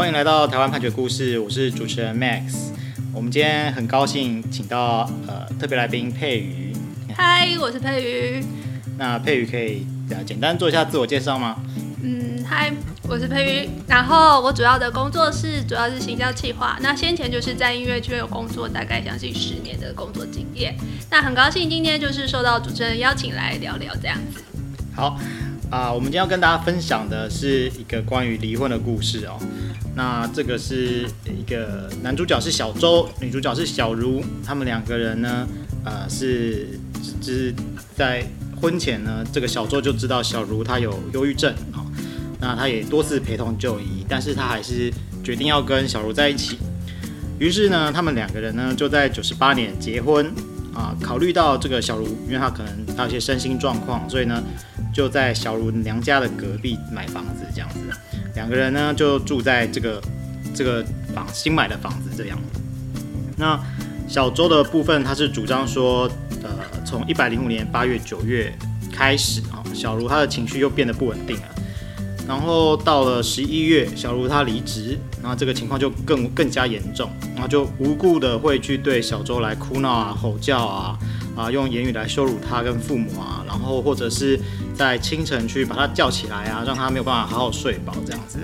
欢迎来到台湾判决故事，我是主持人 Max。我们今天很高兴请到呃特别来宾佩瑜。嗨，我是佩瑜。那佩瑜可以简单做一下自我介绍吗？嗯，嗨，我是佩瑜。然后我主要的工作是主要是行销企划。那先前就是在音乐圈有工作，大概将近十年的工作经验。那很高兴今天就是受到主持人邀请来聊聊这样子。好。啊，我们今天要跟大家分享的是一个关于离婚的故事哦。那这个是一个男主角是小周，女主角是小茹，他们两个人呢，呃，是就是在婚前呢，这个小周就知道小茹她有忧郁症啊，那他也多次陪同就医，但是他还是决定要跟小茹在一起。于是呢，他们两个人呢就在九十八年结婚啊。考虑到这个小茹，因为她可能她有些身心状况，所以呢。就在小茹娘家的隔壁买房子，这样子，两个人呢就住在这个这个房新买的房子这样。那小周的部分，他是主张说，呃，从一百零五年八月九月开始啊，小茹她的情绪又变得不稳定了。然后到了十一月，小茹她离职，然后这个情况就更更加严重，然后就无故的会去对小周来哭闹啊、吼叫啊。啊，用言语来羞辱他跟父母啊，然后或者是在清晨去把他叫起来啊，让他没有办法好好睡饱这样子。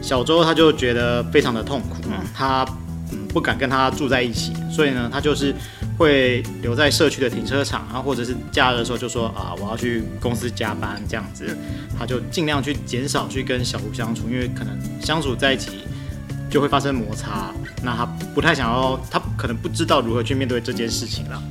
小周他就觉得非常的痛苦，他嗯不敢跟他住在一起，所以呢，他就是会留在社区的停车场然后，或者是假日的时候就说啊，我要去公司加班这样子，他就尽量去减少去跟小吴相处，因为可能相处在一起就会发生摩擦，那他不太想要，他可能不知道如何去面对这件事情了。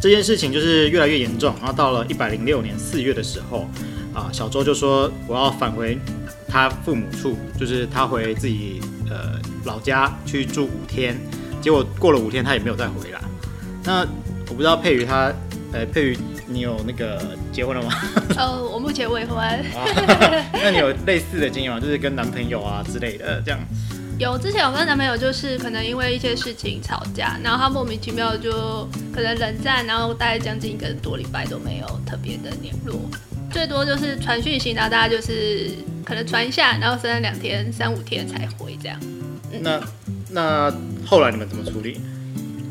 这件事情就是越来越严重，然后到了一百零六年四月的时候，啊，小周就说我要返回他父母处，就是他回自己呃老家去住五天，结果过了五天他也没有再回来。那我不知道佩瑜他，呃，佩瑜你有那个结婚了吗？呃，我目前未婚。那你有类似的经验吗？就是跟男朋友啊之类的这样。有，之前有跟男朋友就是可能因为一些事情吵架，然后他莫名其妙就可能冷战，然后大概将近一个多礼拜都没有特别的联络，最多就是传讯息，然后大家就是可能传一下，然后分了两天、三五天才回这样。嗯、那那后来你们怎么处理？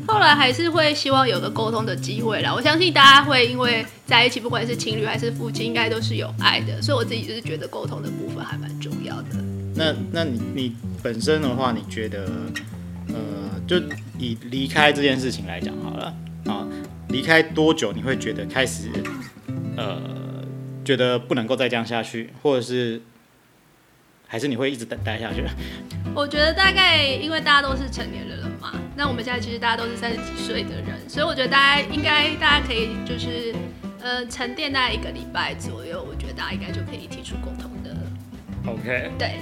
后来还是会希望有个沟通的机会啦。我相信大家会因为在一起，不管是情侣还是夫妻，应该都是有爱的，所以我自己就是觉得沟通的部分还蛮重要的。那那你你本身的话，你觉得，呃，就以离开这件事情来讲好了啊，离开多久你会觉得开始，呃，觉得不能够再这样下去，或者是，还是你会一直等待下去？我觉得大概因为大家都是成年人了嘛，那我们现在其实大家都是三十几岁的人，所以我觉得大家应该大家可以就是呃沉淀大概一个礼拜左右，我觉得大家应该就可以提出共同的。OK。对。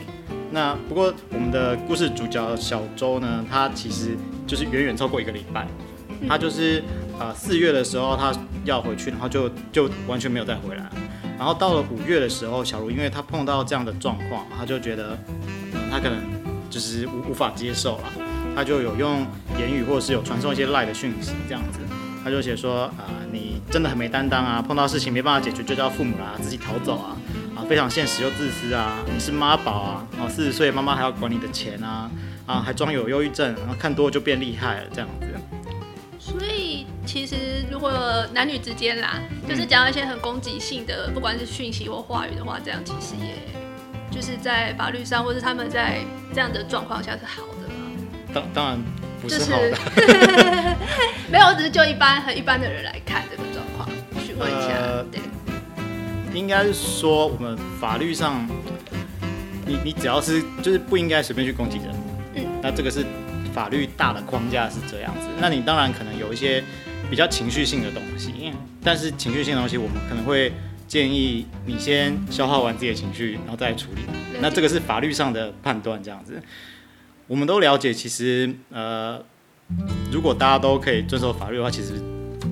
那不过我们的故事主角小周呢，他其实就是远远超过一个礼拜，他就是呃四月的时候他要回去，然后就就完全没有再回来，然后到了五月的时候，小茹因为他碰到这样的状况，他就觉得嗯他可能就是无无法接受了，他就有用言语或者是有传送一些赖的讯息这样子，他就写说啊、你真的很没担当啊，碰到事情没办法解决就叫父母啦，自己逃走啊。啊非常现实又自私啊！你是妈宝啊！哦，四十岁妈妈还要管你的钱啊！啊，还装有忧郁症，然后看多就变厉害了这样子。所以其实如果男女之间啦，就是讲一些很攻击性的，不管是讯息或话语的话，这样其实也就是在法律上，或是他们在这样的状况下是好的吗？当当然不是好的，就是、没有，我只是就一般很一般的人来看这个状况，询问一下。呃、对。应该是说，我们法律上，你你只要是就是不应该随便去攻击人，嗯，那这个是法律大的框架是这样子。那你当然可能有一些比较情绪性的东西，但是情绪性的东西，我们可能会建议你先消化完自己的情绪，然后再来处理。那这个是法律上的判断，这样子。我们都了解，其实呃，如果大家都可以遵守法律的话，其实。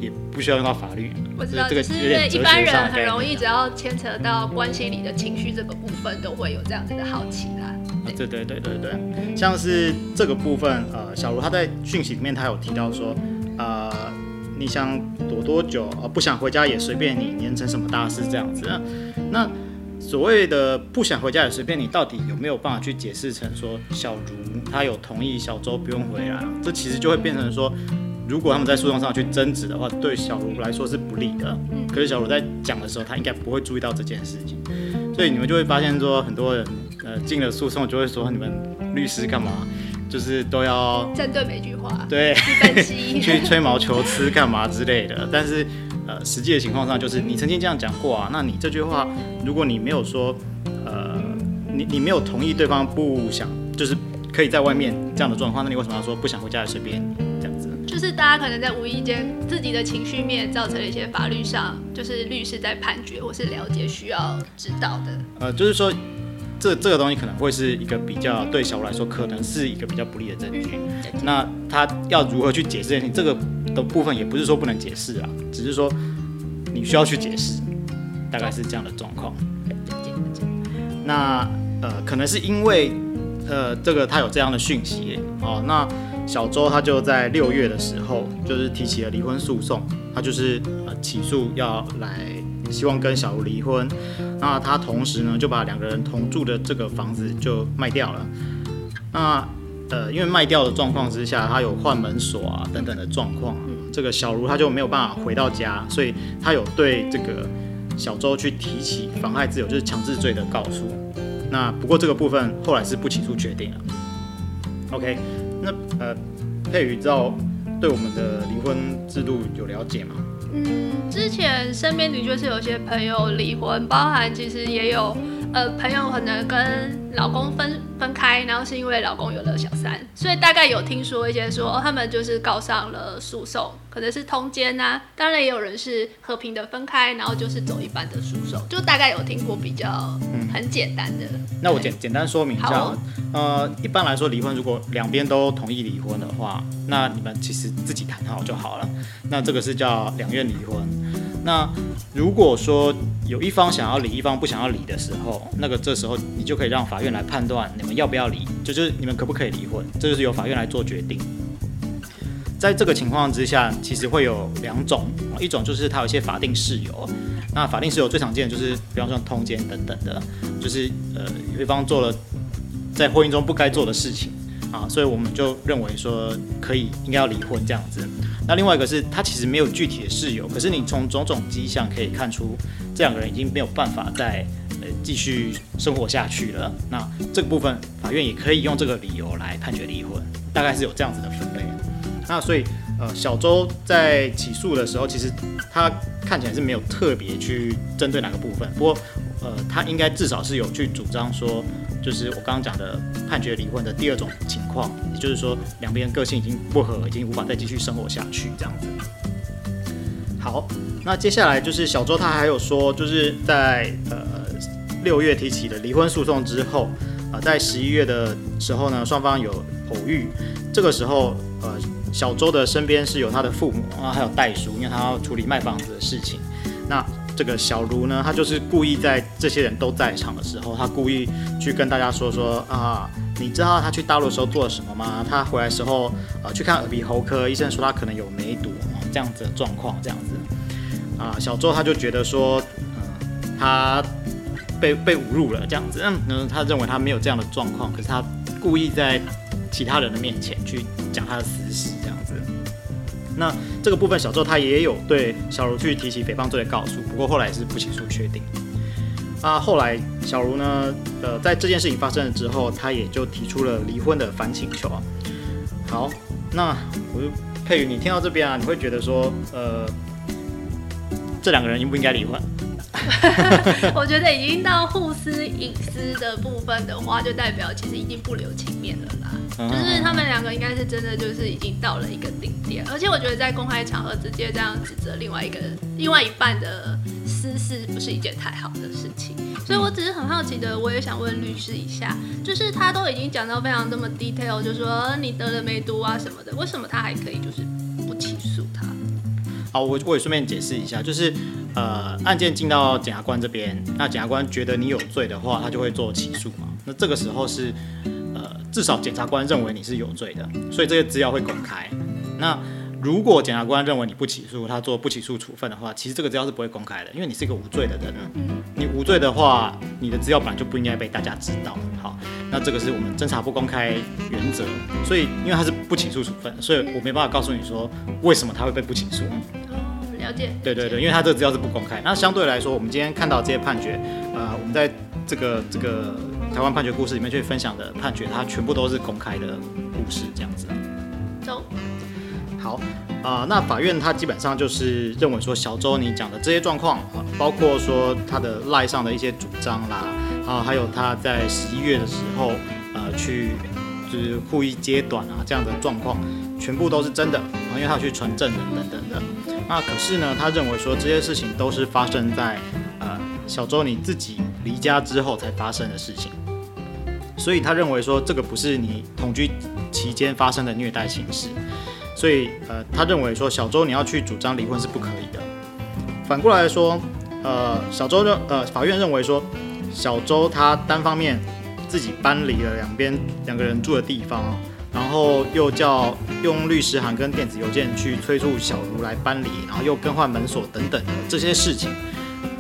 也不需要用到法律，我知道这个是因为一般人很容易，只要牵扯到关系里的情绪这个部分，都会有这样子的好奇啦。对对对对对，像是这个部分，呃，小茹她在讯息里面，他有提到说，呃，你想躲多久，啊，不想回家也随便你，黏成什么大事这样子。那所谓的不想回家也随便你，到底有没有办法去解释成说小茹她有同意小周不用回来？这其实就会变成说，如果他们在诉讼上去争执的话，对小茹来说是不利的。可是小茹在讲的时候，她应该不会注意到这件事情，所以你们就会发现说，很多人呃进了诉讼就会说，你们律师干嘛？就是都要针对每句话对 去吹毛求疵干嘛之类的，但是呃实际的情况上就是你曾经这样讲过啊，那你这句话如果你没有说呃你你没有同意对方不想就是可以在外面这样的状况，那你为什么要说不想回家也随便这样子？就是大家可能在无意间自己的情绪面造成了一些法律上就是律师在判决或是了解需要知道的，呃就是说。这这个东西可能会是一个比较对小吴来说，可能是一个比较不利的证据。那他要如何去解释你这个的部分，也不是说不能解释啊，只是说你需要去解释，大概是这样的状况。那呃，可能是因为呃，这个他有这样的讯息哦。那小周他就在六月的时候，就是提起了离婚诉讼，他就是呃起诉要来。希望跟小茹离婚，那他同时呢就把两个人同住的这个房子就卖掉了。那呃，因为卖掉的状况之下，他有换门锁啊等等的状况，这个小茹他就没有办法回到家，所以他有对这个小周去提起妨害自由，就是强制罪的告诉。那不过这个部分后来是不起诉决定了。OK，那呃，佩宇知道对我们的离婚制度有了解吗？嗯，之前身边的确是有些朋友离婚，包含其实也有呃朋友可能跟老公分分开，然后是因为老公有了小三，所以大概有听说一些说，他们就是告上了诉讼，可能是通奸呐，当然也有人是和平的分开，然后就是走一般的诉讼，就大概有听过比较很简单的。嗯、那我简简单说明一下，哦、呃，一般来说离婚如果两边都同意离婚的话，那你们其实自己谈好就好了，那这个是叫两院离婚。那如果说有一方想要离，一方不想要离的时候，那个这时候你就可以让法院来判断你们要不要离，就就是你们可不可以离婚，这就是由法院来做决定。在这个情况之下，其实会有两种，一种就是他有一些法定事由，那法定事由最常见的就是，比方说通奸等等的，就是呃对方做了在婚姻中不该做的事情啊，所以我们就认为说可以应该要离婚这样子。那另外一个是，他其实没有具体的事由，可是你从种种迹象可以看出，这两个人已经没有办法再呃继续生活下去了。那这个部分，法院也可以用这个理由来判决离婚，大概是有这样子的分类。那所以，呃，小周在起诉的时候，其实他看起来是没有特别去针对哪个部分，不过，呃，他应该至少是有去主张说。就是我刚刚讲的判决离婚的第二种情况，也就是说两边个性已经不合，已经无法再继续生活下去这样子。好，那接下来就是小周他还有说，就是在呃六月提起的离婚诉讼之后，啊、呃，在十一月的时候呢，双方有偶遇，这个时候呃小周的身边是有他的父母啊，还有代书，因为他要处理卖房子的事情。那这个小卢呢，他就是故意在这些人都在场的时候，他故意去跟大家说说啊，你知道他去大陆的时候做了什么吗？他回来的时候，呃，去看耳鼻喉科医生说他可能有梅毒啊，这样子的状况，这样子。啊，小周他就觉得说，嗯，他被被侮辱了，这样子，嗯，他认为他没有这样的状况，可是他故意在其他人的面前去讲他的私事，这样子。那这个部分，小周他也有对小茹去提起诽谤罪的告诉，不过后来也是不起诉确定。啊，后来小茹呢，呃，在这件事情发生了之后，他也就提出了离婚的反请求啊。好，那我就佩瑜，你听到这边啊，你会觉得说，呃，这两个人应不应该离婚？我觉得已经到互撕隐私的部分的话，就代表其实已经不留情面了啦。就是他们两个应该是真的就是已经到了一个顶点，而且我觉得在公开场合直接这样指责另外一个、另外一半的私事，不是一件太好的事情。所以我只是很好奇的，我也想问律师一下，就是他都已经讲到非常这么 detail，就是说你得了梅毒啊什么的，为什么他还可以就是？啊，我我也顺便解释一下，就是。呃，案件进到检察官这边，那检察官觉得你有罪的话，他就会做起诉嘛。那这个时候是，呃，至少检察官认为你是有罪的，所以这些资料会公开。那如果检察官认为你不起诉，他做不起诉处分的话，其实这个资料是不会公开的，因为你是一个无罪的人。你无罪的话，你的资料本来就不应该被大家知道。好，那这个是我们侦查不公开原则，所以因为他是不起诉处分，所以我没办法告诉你说为什么他会被不起诉。哦，了解。对对对，因为他这个资料是不公开。那相对来说，我们今天看到这些判决，呃，我们在这个这个台湾判决故事里面去分享的判决，它全部都是公开的故事，这样子。走。好啊、那法院他基本上就是认为说，小周你讲的这些状况啊，包括说他的赖上的一些主张啦，啊，还有他在十一月的时候，呃，去就是故意揭短啊这样的状况，全部都是真的啊，因为他去传证人等等的。那可是呢，他认为说这些事情都是发生在呃小周你自己离家之后才发生的事情，所以他认为说这个不是你同居期间发生的虐待形式。所以，呃，他认为说小周你要去主张离婚是不可以的。反过来说，呃，小周认，呃，法院认为说，小周他单方面自己搬离了两边两个人住的地方，然后又叫用律师函跟电子邮件去催促小茹来搬离，然后又更换门锁等等的这些事情，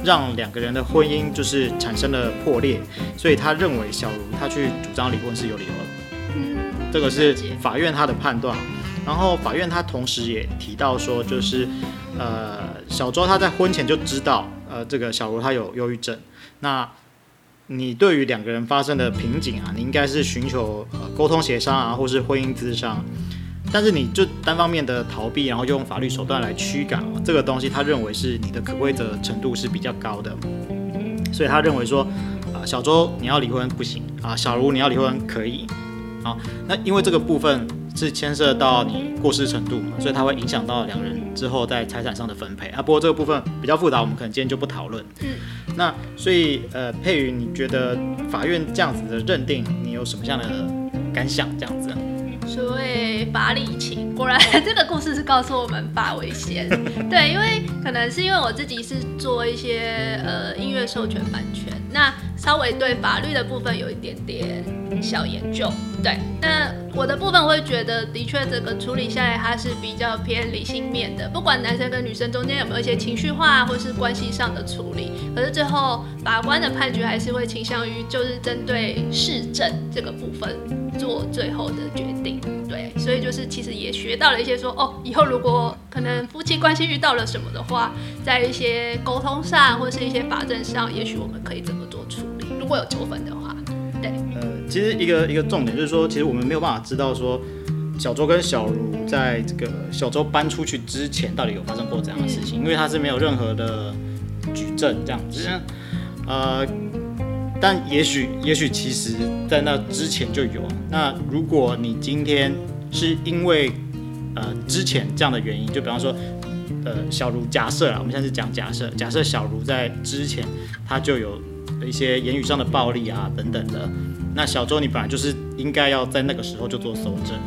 让两个人的婚姻就是产生了破裂。所以他认为小茹他去主张离婚是有理由的。嗯，这个是法院他的判断。然后法院他同时也提到说，就是，呃，小周他在婚前就知道，呃，这个小茹他有忧郁症。那你对于两个人发生的瓶颈啊，你应该是寻求呃沟通协商啊，或是婚姻咨商。但是你就单方面的逃避，然后用法律手段来驱赶这个东西，他认为是你的可规则程度是比较高的。所以他认为说，啊、小周你要离婚不行啊，小茹你要离婚可以。啊，那因为这个部分。是牵涉到你过失程度嘛，所以它会影响到两人之后在财产上的分配啊。不过这个部分比较复杂，我们可能今天就不讨论。嗯，那所以呃，佩瑜，你觉得法院这样子的认定，你有什么样的感想？这样子？所谓法理情，果然 这个故事是告诉我们法为先。对，因为可能是因为我自己是做一些呃音乐授权版权，那稍微对法律的部分有一点点小研究。对，那我的部分会觉得，的确这个处理下来它是比较偏理性面的，不管男生跟女生中间有没有一些情绪化或是关系上的处理，可是最后法官的判决还是会倾向于就是针对市政这个部分。做最后的决定，对，所以就是其实也学到了一些说，哦，以后如果可能夫妻关系遇到了什么的话，在一些沟通上或者是一些法证上，也许我们可以怎么做处理，如果有纠纷的话，对。呃，其实一个一个重点就是说，其实我们没有办法知道说，小周跟小茹在这个小周搬出去之前到底有发生过怎样的事情，嗯、因为他是没有任何的举证这样子，呃。但也许，也许其实，在那之前就有。那如果你今天是因为呃之前这样的原因，就比方说，呃，小茹假设啊，我们现在是讲假设，假设小茹在之前他就有一些言语上的暴力啊等等的，那小周你本来就是应该要在那个时候就做搜证，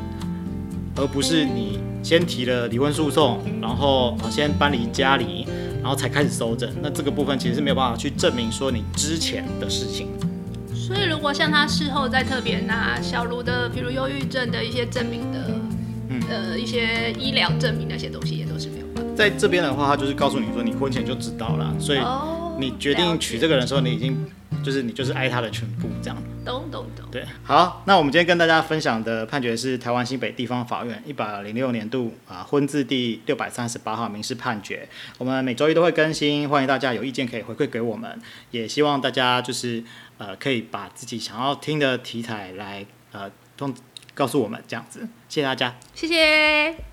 而不是你先提了离婚诉讼，然后先搬离家里。然后才开始搜证，那这个部分其实是没有办法去证明说你之前的事情。所以如果像他事后再特别拿小卢的，比如忧郁症的一些证明的，嗯，呃，一些医疗证明那些东西也都是没有办法。在这边的话，他就是告诉你说你婚前就知道了，所以你决定娶这个人的时候，你已经。就是你就是爱他的全部这样，懂懂懂。对，好，那我们今天跟大家分享的判决是台湾新北地方法院一百零六年度啊婚字第六百三十八号民事判决。我们每周一都会更新，欢迎大家有意见可以回馈给我们，也希望大家就是呃可以把自己想要听的题材来呃通告诉我们这样子，谢谢大家，谢谢。